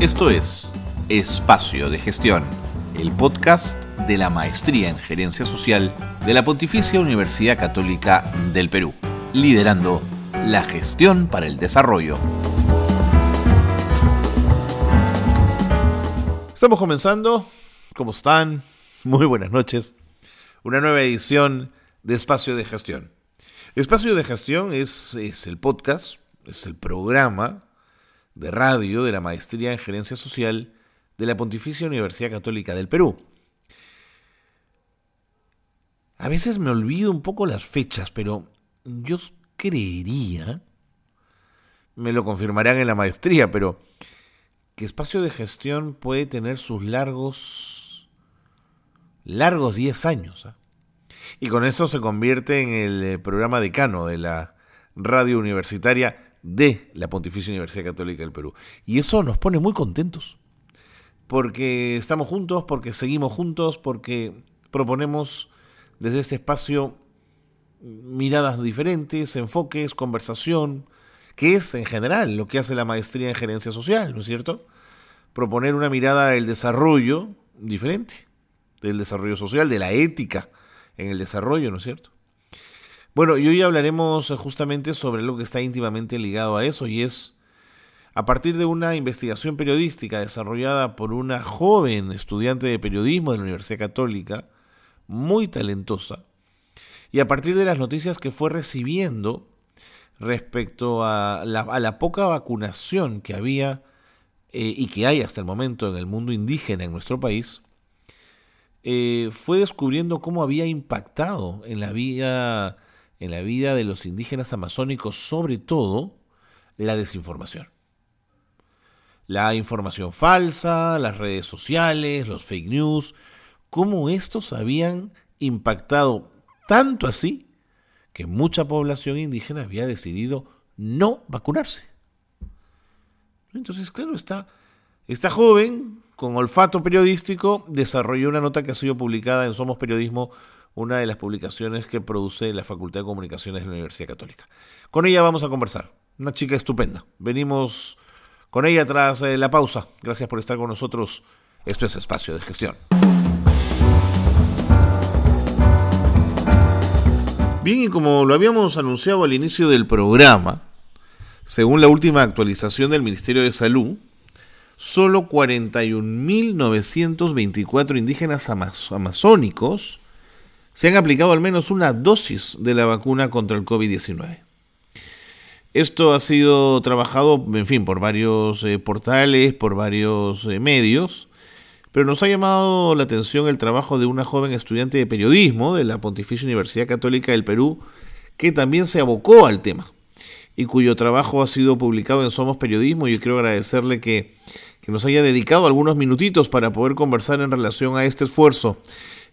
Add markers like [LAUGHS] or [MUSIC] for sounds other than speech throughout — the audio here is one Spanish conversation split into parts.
Esto es Espacio de Gestión, el podcast de la Maestría en Gerencia Social de la Pontificia Universidad Católica del Perú, liderando la gestión para el desarrollo. Estamos comenzando. ¿Cómo están? Muy buenas noches. Una nueva edición de Espacio de Gestión. Espacio de Gestión es, es el podcast, es el programa de radio de la Maestría en Gerencia Social de la Pontificia Universidad Católica del Perú. A veces me olvido un poco las fechas, pero yo creería, me lo confirmarán en la maestría, pero que espacio de gestión puede tener sus largos, largos 10 años. ¿ah? Y con eso se convierte en el eh, programa decano de la radio universitaria de la Pontificia Universidad Católica del Perú. Y eso nos pone muy contentos, porque estamos juntos, porque seguimos juntos, porque proponemos desde este espacio miradas diferentes, enfoques, conversación, que es en general lo que hace la maestría en gerencia social, ¿no es cierto? Proponer una mirada del desarrollo diferente, del desarrollo social, de la ética en el desarrollo, ¿no es cierto? Bueno, y hoy hablaremos justamente sobre lo que está íntimamente ligado a eso y es a partir de una investigación periodística desarrollada por una joven estudiante de periodismo de la Universidad Católica, muy talentosa, y a partir de las noticias que fue recibiendo respecto a la, poca vacunación que había eh, y que hay hasta el momento en el mundo indígena en nuestro país, eh, fue descubriendo cómo había impactado en la vida en la vida de los indígenas amazónicos, sobre todo la desinformación. La información falsa, las redes sociales, los fake news, cómo estos habían impactado tanto así que mucha población indígena había decidido no vacunarse. Entonces, claro, está esta joven con olfato periodístico desarrolló una nota que ha sido publicada en Somos Periodismo una de las publicaciones que produce la Facultad de Comunicaciones de la Universidad Católica. Con ella vamos a conversar. Una chica estupenda. Venimos con ella tras eh, la pausa. Gracias por estar con nosotros. Esto es Espacio de Gestión. Bien, y como lo habíamos anunciado al inicio del programa, según la última actualización del Ministerio de Salud, solo 41.924 indígenas amazónicos se han aplicado al menos una dosis de la vacuna contra el COVID-19. Esto ha sido trabajado, en fin, por varios eh, portales, por varios eh, medios, pero nos ha llamado la atención el trabajo de una joven estudiante de periodismo de la Pontificia Universidad Católica del Perú, que también se abocó al tema y cuyo trabajo ha sido publicado en Somos Periodismo. Yo quiero agradecerle que nos haya dedicado algunos minutitos para poder conversar en relación a este esfuerzo.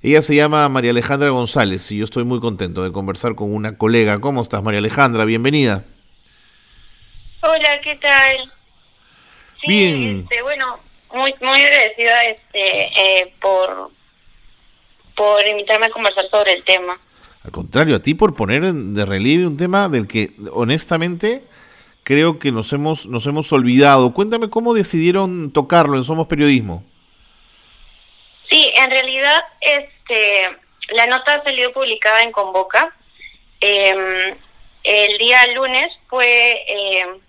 Ella se llama María Alejandra González y yo estoy muy contento de conversar con una colega. ¿Cómo estás, María Alejandra? Bienvenida. Hola, ¿qué tal? Bien. Este, bueno, muy muy agradecida este, eh, por, por invitarme a conversar sobre el tema. Al contrario, a ti por poner de relieve un tema del que honestamente creo que nos hemos, nos hemos olvidado. Cuéntame cómo decidieron tocarlo en Somos Periodismo. Sí, en realidad este, la nota ha salido publicada en Convoca. Em, el día lunes fue em,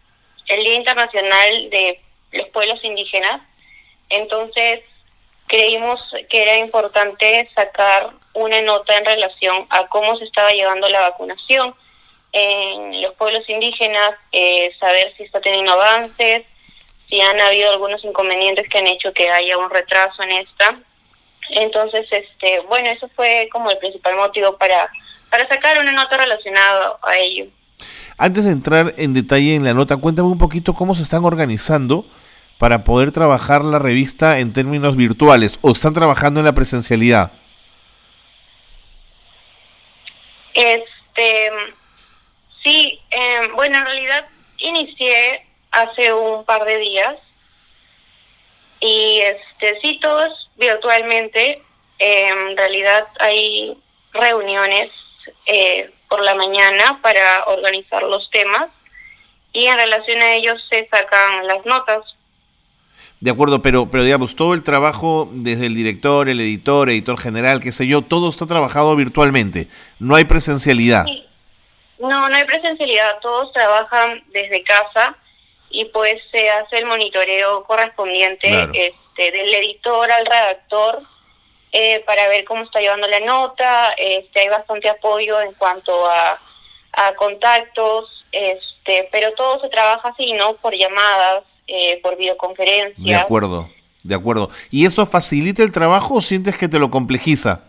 el Día Internacional de los Pueblos Indígenas, entonces creímos que era importante sacar una nota en relación a cómo se estaba llevando la vacunación en los pueblos indígenas, eh, saber si está teniendo avances, si han habido algunos inconvenientes que han hecho que haya un retraso en esta entonces, este, bueno, eso fue como el principal motivo para, para sacar una nota relacionada a ello. Antes de entrar en detalle en la nota, cuéntame un poquito cómo se están organizando para poder trabajar la revista en términos virtuales o están trabajando en la presencialidad. Este, sí, eh, bueno, en realidad inicié hace un par de días y este sí, todos virtualmente. en realidad hay reuniones eh, por la mañana para organizar los temas y en relación a ellos se sacan las notas. De acuerdo, pero, pero digamos, todo el trabajo desde el director, el editor, editor general, qué sé yo, todo está trabajado virtualmente, no hay presencialidad. No, no hay presencialidad, todos trabajan desde casa y pues se hace el monitoreo correspondiente este, del editor al redactor eh, para ver cómo está llevando la nota, este, hay bastante apoyo en cuanto a, a contactos, este, pero todo se trabaja así, ¿no? Por llamadas, eh, por videoconferencia. De acuerdo, de acuerdo. ¿Y eso facilita el trabajo o sientes que te lo complejiza?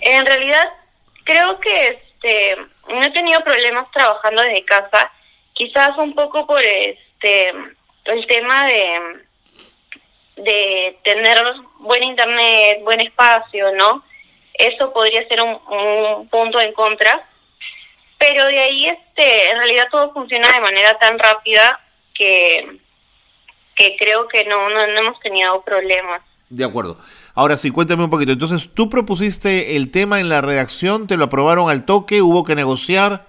En realidad, creo que este, no he tenido problemas trabajando desde casa, quizás un poco por este el tema de, de tener buen internet, buen espacio, ¿no? Eso podría ser un, un punto en contra, pero de ahí este en realidad todo funciona de manera tan rápida que, que creo que no, no, hemos tenido problemas. De acuerdo. Ahora sí, cuéntame un poquito. Entonces, ¿tú propusiste el tema en la redacción? ¿Te lo aprobaron al toque? ¿Hubo que negociar?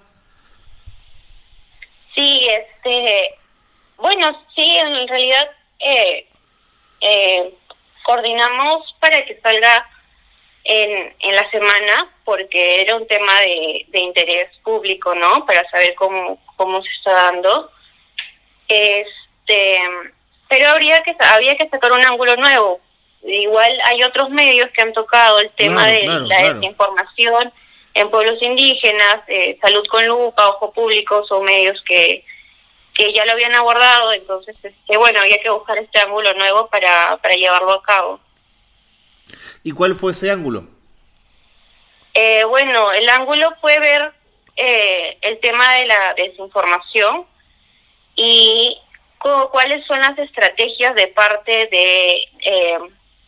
Este, bueno, sí, en realidad eh, eh, coordinamos para que salga en, en la semana, porque era un tema de, de interés público, ¿no? Para saber cómo, cómo se está dando. Este, pero habría que había que sacar un ángulo nuevo. Igual hay otros medios que han tocado el tema de la desinformación en pueblos indígenas, eh, Salud con Lupa, Ojo Público, son medios que, que ya lo habían abordado, entonces este, bueno, había que buscar este ángulo nuevo para, para llevarlo a cabo. ¿Y cuál fue ese ángulo? Eh, bueno, el ángulo fue ver eh, el tema de la desinformación, y cuáles son las estrategias de parte de eh,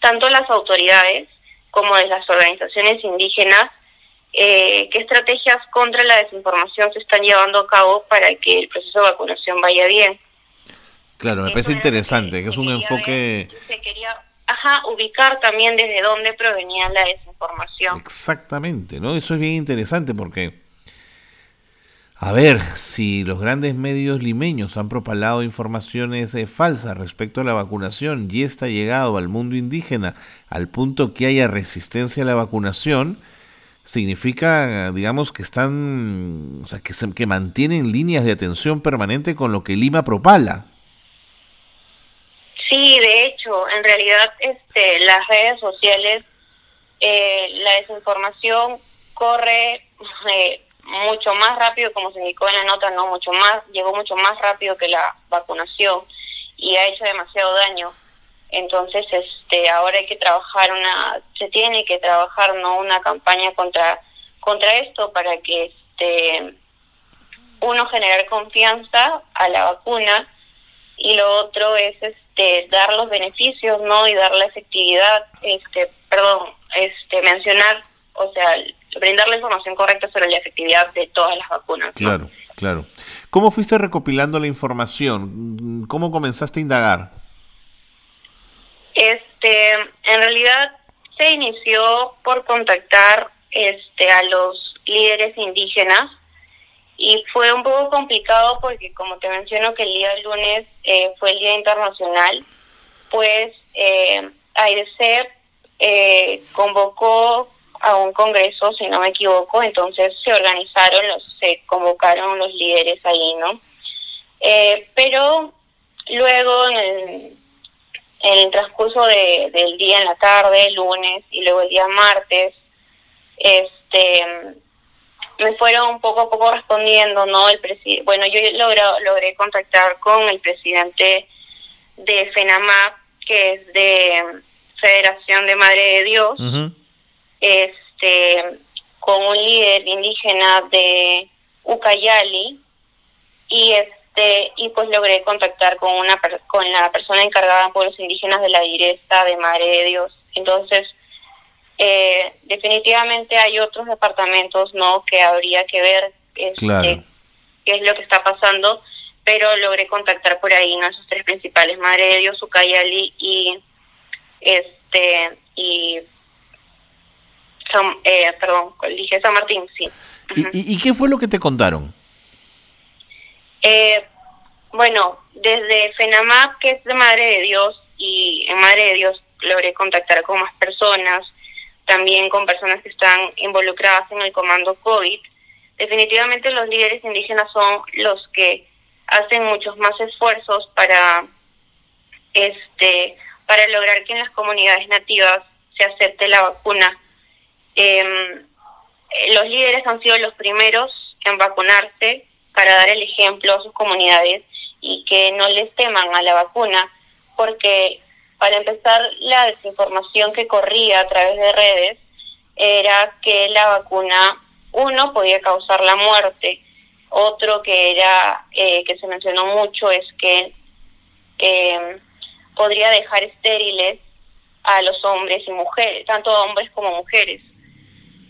tanto las autoridades como de las organizaciones indígenas, eh, qué estrategias contra la desinformación se están llevando a cabo para que el proceso de vacunación vaya bien. Claro, me parece interesante, que, es un enfoque... se quería ajá, ubicar también desde dónde provenía la desinformación. Exactamente, ¿no? Eso es bien interesante porque a ver, si los grandes medios limeños han propalado informaciones eh, falsas respecto a la vacunación y está llegado al mundo indígena al punto que haya resistencia a la vacunación, significa, digamos, que están, o sea, que, se, que mantienen líneas de atención permanente con lo que Lima propala. Sí, de hecho, en realidad, este, las redes sociales, eh, la desinformación corre eh, mucho más rápido, como se indicó en la nota, no mucho más, llegó mucho más rápido que la vacunación y ha hecho demasiado daño. Entonces, este, ahora hay que trabajar una, se tiene que trabajar no una campaña contra contra esto para que este uno generar confianza a la vacuna y lo otro es este dar los beneficios no y dar la efectividad este perdón este mencionar o sea brindar la información correcta sobre la efectividad de todas las vacunas. Claro, claro. ¿Cómo fuiste recopilando la información? ¿Cómo comenzaste a indagar? Este, en realidad se inició por contactar este a los líderes indígenas y fue un poco complicado porque como te menciono que el día lunes eh, fue el día internacional, pues eh, eh, convocó a un congreso, si no me equivoco, entonces se organizaron, se convocaron los líderes ahí, ¿no? Eh, pero luego en el, en el transcurso de, del día en la tarde, lunes y luego el día martes, este me fueron poco a poco respondiendo, ¿no? El bueno, yo logré, logré contactar con el presidente de FENAMAP, que es de Federación de Madre de Dios, este, con un líder indígena de Ucayali y este y pues logré contactar con una con la persona encargada de pueblos indígenas de la directa de Madre de Dios. Entonces, eh, definitivamente hay otros departamentos no que habría que ver este, qué es lo que está pasando, pero logré contactar por ahí ¿no? esos tres principales, Madre de Dios, Ucayali y este y eh, perdón, dije San Martín, sí. ¿Y, qué fue lo que te contaron? Eh, bueno, desde FENAMAP, que es de Madre de Dios, y en Madre de Dios logré contactar con más personas, también con personas que están involucradas en el comando COVID. Definitivamente los líderes indígenas son los que hacen muchos más esfuerzos para este para lograr que en las comunidades nativas se acepte la vacuna. Em, los líderes han sido los primeros en vacunarse para dar el ejemplo a sus comunidades y que no les teman a la vacuna, porque para empezar la desinformación que corría a través de redes era que la vacuna, uno, podía causar la muerte, otro que era eh, que se mencionó mucho es que em, podría dejar estériles a los hombres y mujeres, tanto hombres como mujeres.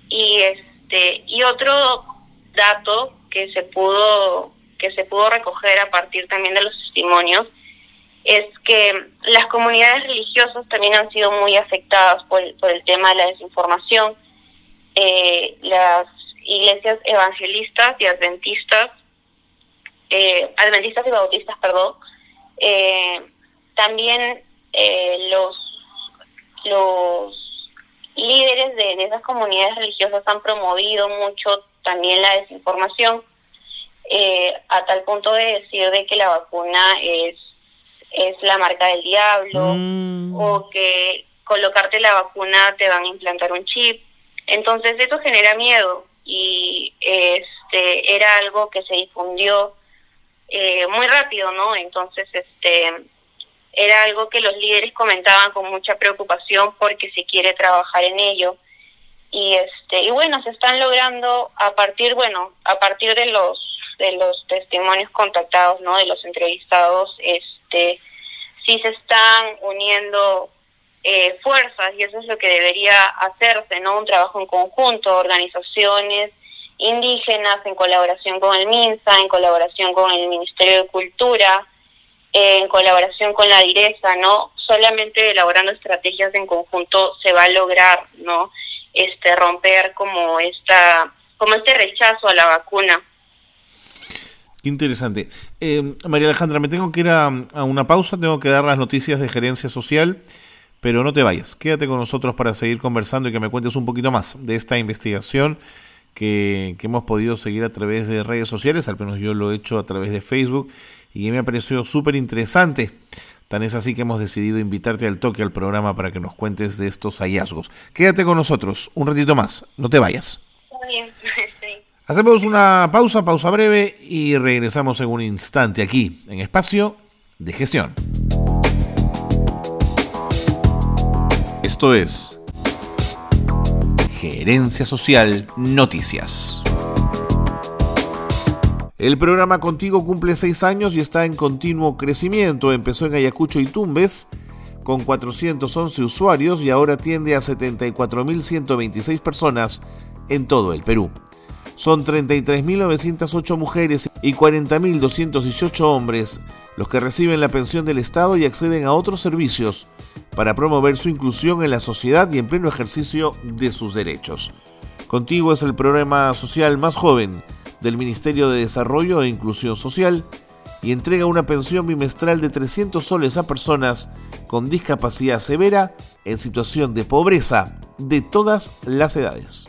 Y este y otro dato que se pudo que se pudo recoger a partir también de los testimonios es que las comunidades religiosas también han sido muy afectadas por, por el tema de la desinformación. Eh, las iglesias evangelistas y adventistas, eh, adventistas y bautistas, perdón, eh, también los, los líderes de, de, esas comunidades religiosas han promovido mucho también la desinformación a tal punto de decir de que la vacuna es es la marca del diablo mm. o que colocarte la vacuna te van a implantar un chip. Entonces eso genera miedo y este era algo que se difundió eh, muy rápido, ¿no? Entonces este era algo que los líderes comentaban con mucha preocupación porque se quiere trabajar en ello y este y bueno se están logrando a partir bueno a partir de los de los testimonios contactados no de los entrevistados este sí se están uniendo eh, fuerzas y eso es lo que debería hacerse no un trabajo en conjunto organizaciones indígenas en colaboración con el MINSA en colaboración con el Ministerio de Cultura en colaboración con la direza no solamente elaborando estrategias en conjunto se va a lograr no este romper como esta como este rechazo a la vacuna interesante. Eh, María Alejandra, me tengo que ir a, una pausa, tengo que dar las noticias de gerencia social, pero no te vayas. Quédate con nosotros para seguir conversando y que me cuentes un poquito más de esta investigación que, que hemos podido seguir a través de redes sociales, al menos yo lo he hecho a través de Facebook, y me ha parecido súper interesante. Tan es así que hemos decidido invitarte al toque al programa para que nos cuentes de estos hallazgos. Quédate con nosotros un ratito más, no te vayas. Bien. [LAUGHS] Hacemos una pausa, pausa breve y regresamos en un instante aquí en Espacio de Gestión. Esto es Gerencia Social Noticias. El programa Contigo cumple seis años y está en continuo crecimiento. Empezó en Ayacucho y Tumbes con 411 usuarios y ahora atiende a 74.126 personas en todo el Perú. Son 33.908 mujeres y 40.218 hombres los que reciben la pensión del Estado y acceden a otros servicios para promover su inclusión en la sociedad y en pleno ejercicio de sus derechos. Contigo es el programa social más joven del Ministerio de Desarrollo e Inclusión Social y entrega una pensión bimestral de 300 soles a personas con discapacidad severa en situación de pobreza de todas las edades.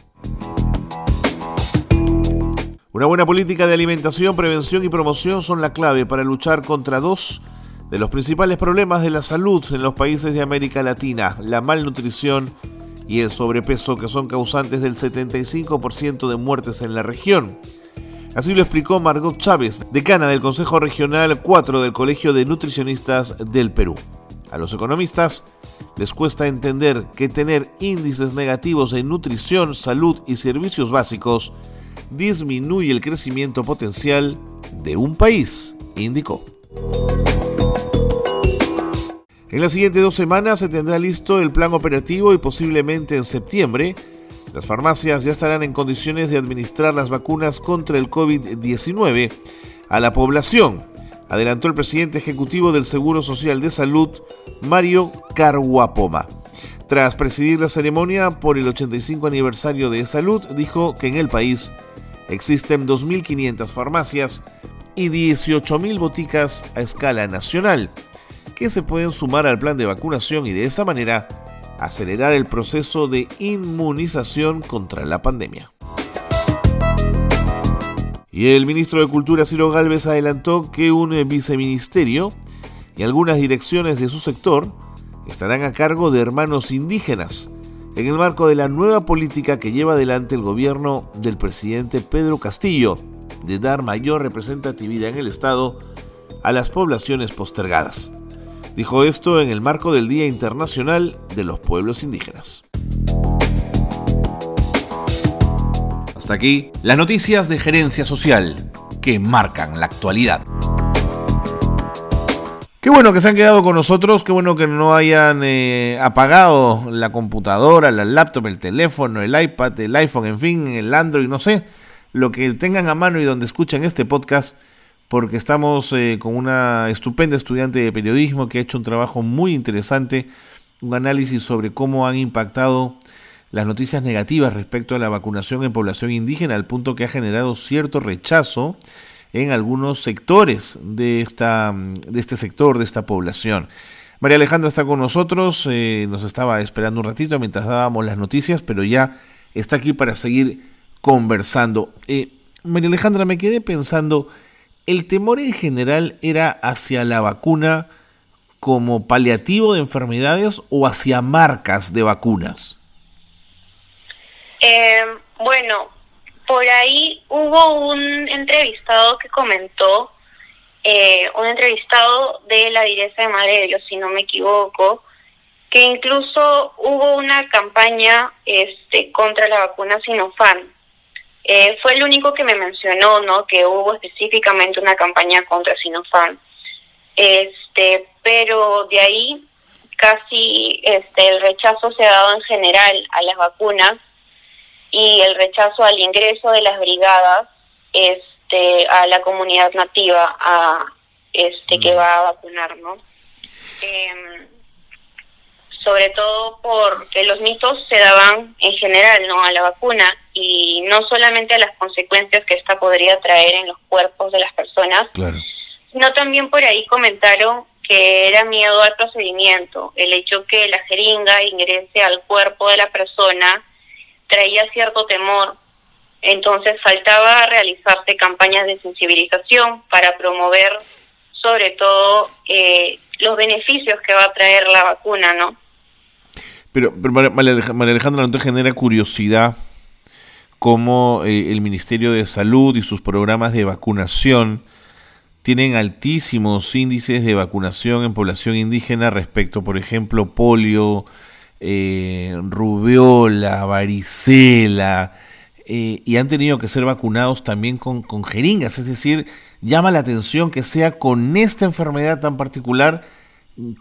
Una buena política de alimentación, prevención y promoción son la clave para luchar contra dos de los principales problemas de la salud en los países de América Latina, la malnutrición y el sobrepeso, que son causantes del 75% de muertes en la región. Así lo explicó Margot Chávez, decana del Consejo Regional 4 del Colegio de Nutricionistas del Perú. A los economistas les cuesta entender que tener índices negativos en nutrición, salud y servicios básicos disminuye el crecimiento potencial de un país, indicó. En las siguientes dos semanas se tendrá listo el plan operativo y posiblemente en septiembre las farmacias ya estarán en condiciones de administrar las vacunas contra el COVID-19 a la población, adelantó el presidente ejecutivo del Seguro Social de Salud, Mario Carguapoma. Tras presidir la ceremonia por el 85 aniversario de salud, dijo que en el país Existen 2.500 farmacias y 18.000 boticas a escala nacional, que se pueden sumar al plan de vacunación y de esa manera acelerar el proceso de inmunización contra la pandemia. Y el ministro de Cultura Ciro Galvez adelantó que un viceministerio y algunas direcciones de su sector estarán a cargo de hermanos indígenas en el marco de la nueva política que lleva adelante el gobierno del presidente Pedro Castillo de dar mayor representatividad en el Estado a las poblaciones postergadas. Dijo esto en el marco del Día Internacional de los Pueblos Indígenas. Hasta aquí las noticias de gerencia social que marcan la actualidad. Qué bueno que se han quedado con nosotros, qué bueno que no hayan eh, apagado la computadora, la laptop, el teléfono, el iPad, el iPhone, en fin, el Android, no sé, lo que tengan a mano y donde escuchan este podcast, porque estamos eh, con una estupenda estudiante de periodismo que ha hecho un trabajo muy interesante, un análisis sobre cómo han impactado las noticias negativas respecto a la vacunación en población indígena, al punto que ha generado cierto rechazo en algunos sectores de, esta, de este sector, de esta población. María Alejandra está con nosotros, eh, nos estaba esperando un ratito mientras dábamos las noticias, pero ya está aquí para seguir conversando. Eh, María Alejandra, me quedé pensando, ¿el temor en general era hacia la vacuna como paliativo de enfermedades o hacia marcas de vacunas? Eh, bueno, por ahí hubo un entrevistado que comentó, eh, un entrevistado de la Dirección de Madre de Dios, si no me equivoco, que incluso hubo una campaña este, contra la vacuna Sinopharm. Eh, fue el único que me mencionó, ¿no? Que hubo específicamente una campaña contra Sinopharm. Este, pero de ahí casi este, el rechazo se ha dado en general a las vacunas y el rechazo al ingreso de las brigadas este a la comunidad nativa a este que mm. va a vacunar no em, sobre todo porque los mitos se daban en general no a la vacuna y no solamente a las consecuencias que esta podría traer en los cuerpos de las personas sino también por ahí comentaron que era miedo al procedimiento el hecho que la jeringa ingrese al cuerpo de la persona traía cierto temor. Entonces faltaba realizarse campañas de sensibilización para promover sobre todo eh, los beneficios que va a traer la vacuna, ¿no? Pero, pero María Alejandra, ¿no te genera curiosidad cómo eh, el Ministerio de Salud y sus programas de vacunación tienen altísimos índices de vacunación en población indígena respecto, por ejemplo, polio, eh, rubiola, varicela, eh, y han tenido que ser vacunados también con, con jeringas. Es decir, llama la atención que sea con esta enfermedad tan particular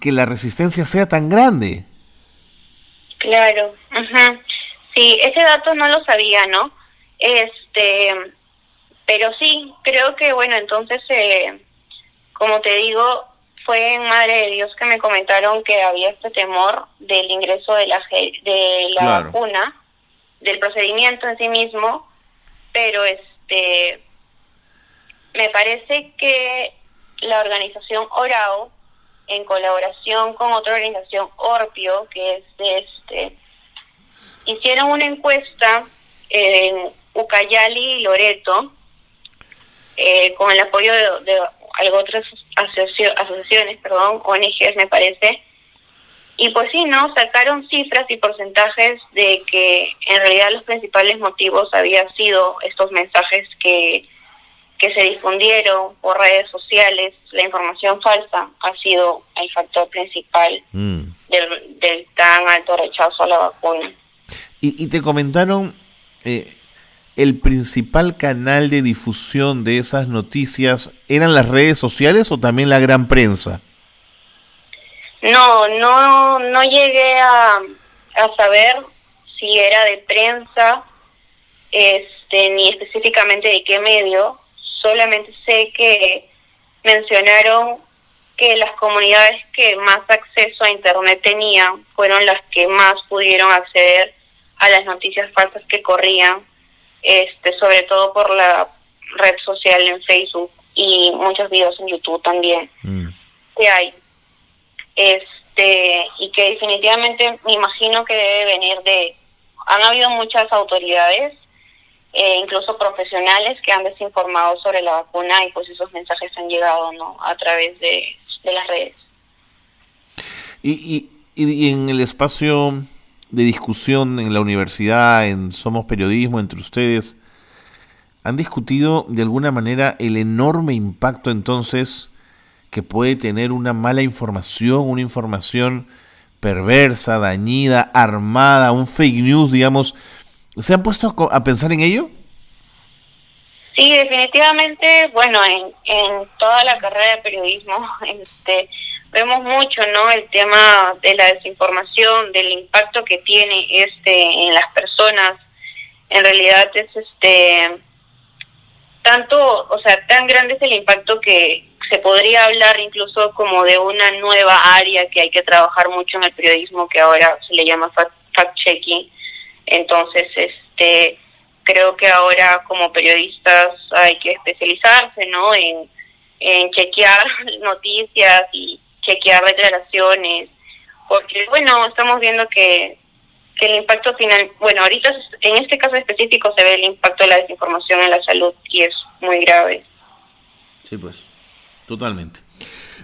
que la resistencia sea tan grande. Claro, sí, ese dato no lo sabía, ¿no? Este, pero sí, creo que bueno, entonces, eh, como te digo, fue en Madre de Dios que me comentaron que había este temor del ingreso de la, de la vacuna, del procedimiento en sí mismo, pero este me parece que la organización Orao, en colaboración con otra organización Orpio, que es de este, hicieron una encuesta en Ucayali y Loreto, eh, con el apoyo de algo otras asociaciones, perdón, ONGs me parece, y pues sí, ¿no? Sacaron cifras y porcentajes de que en realidad los principales motivos habían sido estos mensajes que, que se difundieron por redes sociales, la información falsa ha sido el factor principal mm. del, tan alto rechazo a la vacuna. Y, te comentaron eh, el principal canal de difusión de esas noticias eran las redes sociales o también la gran prensa? No, no, no llegué a, a saber si era de prensa, este, ni específicamente de qué medio. Solamente sé que mencionaron que las comunidades que más acceso a Internet tenían fueron las que más pudieron acceder a las noticias falsas que corrían este, sobre todo por la red social en Facebook y muchos videos en YouTube también mm. que hay. Este, y que definitivamente me imagino que debe venir de... Han habido muchas autoridades, eh, incluso profesionales, que han desinformado sobre la vacuna y pues esos mensajes han llegado ¿no? a través de, las redes. Y, y, y en el espacio de discusión en la universidad, en Somos Periodismo, entre ustedes, ¿han discutido de alguna manera el enorme impacto entonces que puede tener una mala información, una información perversa, dañida, armada, un fake news, digamos? ¿Se han puesto a, pensar en ello? Sí, definitivamente, bueno, en, en toda la carrera de periodismo, [LAUGHS] este, vemos mucho no el tema de la desinformación del impacto que tiene este en las personas. En realidad es este tanto o sea tan grande es el impacto que se podría hablar incluso como de una nueva área que hay que trabajar mucho en el periodismo que ahora se le llama fact checking. Entonces este creo que ahora como periodistas hay que especializarse no en en chequear [LAUGHS] noticias y chequear declaraciones, porque bueno, estamos viendo que, que el impacto final, bueno, ahorita en este caso específico se ve el impacto de la desinformación en la salud y es muy grave. Sí, pues, totalmente.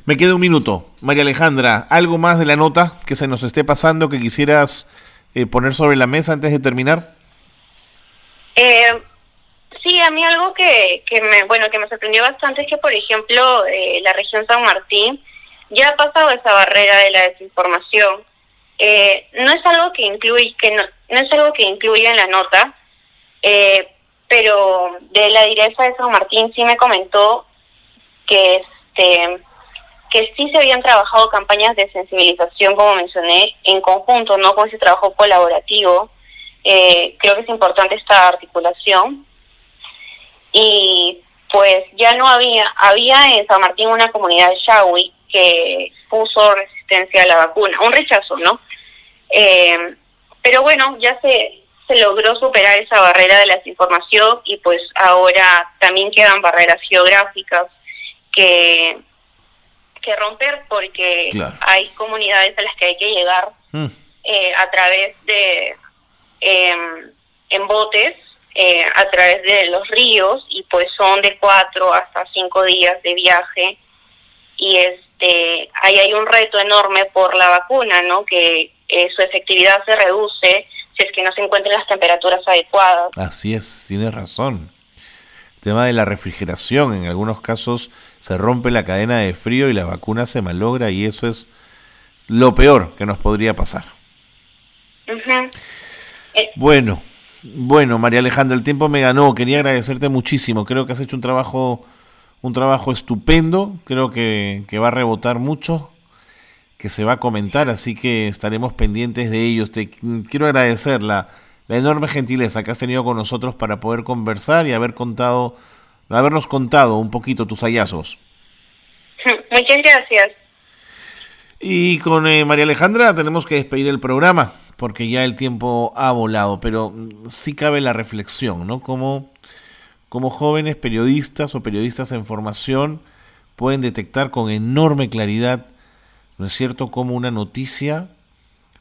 Me queda un minuto. María Alejandra, ¿algo más de la nota que se nos esté pasando que quisieras eh, poner sobre la mesa antes de terminar? Eh, sí, a mí algo que, que me, bueno, que me sorprendió bastante es que, por ejemplo, eh, la región San Martín ya ha pasado esa barrera de la desinformación. Eh, no es algo que incluye, que no, es algo que incluye en la nota, eh, pero de la direza de San Martín sí me comentó que este que sí se habían trabajado campañas de sensibilización, como mencioné, en conjunto, no con ese trabajo colaborativo. Eh, creo que es importante esta articulación. Y pues ya no había, había en San Martín una comunidad Shawi que puso resistencia a la vacuna, un rechazo, ¿no? Eh, pero bueno, ya se, se logró superar esa barrera de la desinformación y pues ahora también quedan barreras geográficas que, que romper porque hay comunidades a las que hay que llegar mm. eh, a través de em, en botes eh, a través de los ríos y pues son de cuatro hasta cinco días de viaje y este ahí hay un reto enorme por la vacuna, ¿no? Que eh, su efectividad se reduce si es que no se encuentran las temperaturas adecuadas. Así es, tiene razón. El tema de la refrigeración, en algunos casos se rompe la cadena de frío y la vacuna se malogra y eso es lo peor que nos podría pasar. Eh, bueno, bueno, María Alejandra, el tiempo me ganó. Quería agradecerte muchísimo. Creo que has hecho un trabajo un trabajo estupendo, creo que, va a rebotar mucho, que se va a comentar, así que estaremos pendientes de ellos. Te quiero agradecer la, enorme gentileza que has tenido con nosotros para poder conversar y haber contado, habernos contado un poquito tus hallazgos. [LAUGHS] Muchas gracias. Y con eh, María Alejandra tenemos que despedir el programa porque ya el tiempo ha volado, pero sí cabe la reflexión, ¿no? Como como jóvenes periodistas o periodistas en formación pueden detectar con enorme claridad, ¿no es cierto?, cómo una noticia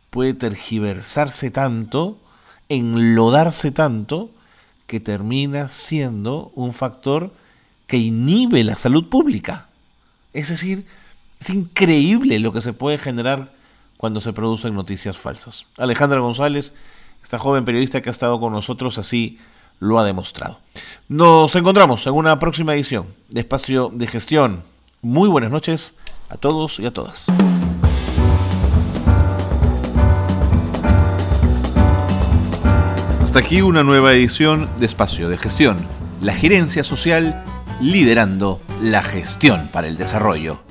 puede tergiversarse tanto, enlodarse tanto, que termina siendo un factor que inhibe la salud pública. Es decir, es increíble lo que se puede generar cuando se producen noticias falsas. Alejandra González, esta joven periodista que ha estado con nosotros así lo ha demostrado. Nos encontramos en una próxima edición de Espacio de Gestión. Muy buenas noches a todos y a todas. Hasta aquí una nueva edición de Espacio de Gestión, la gerencia social liderando la gestión para el desarrollo.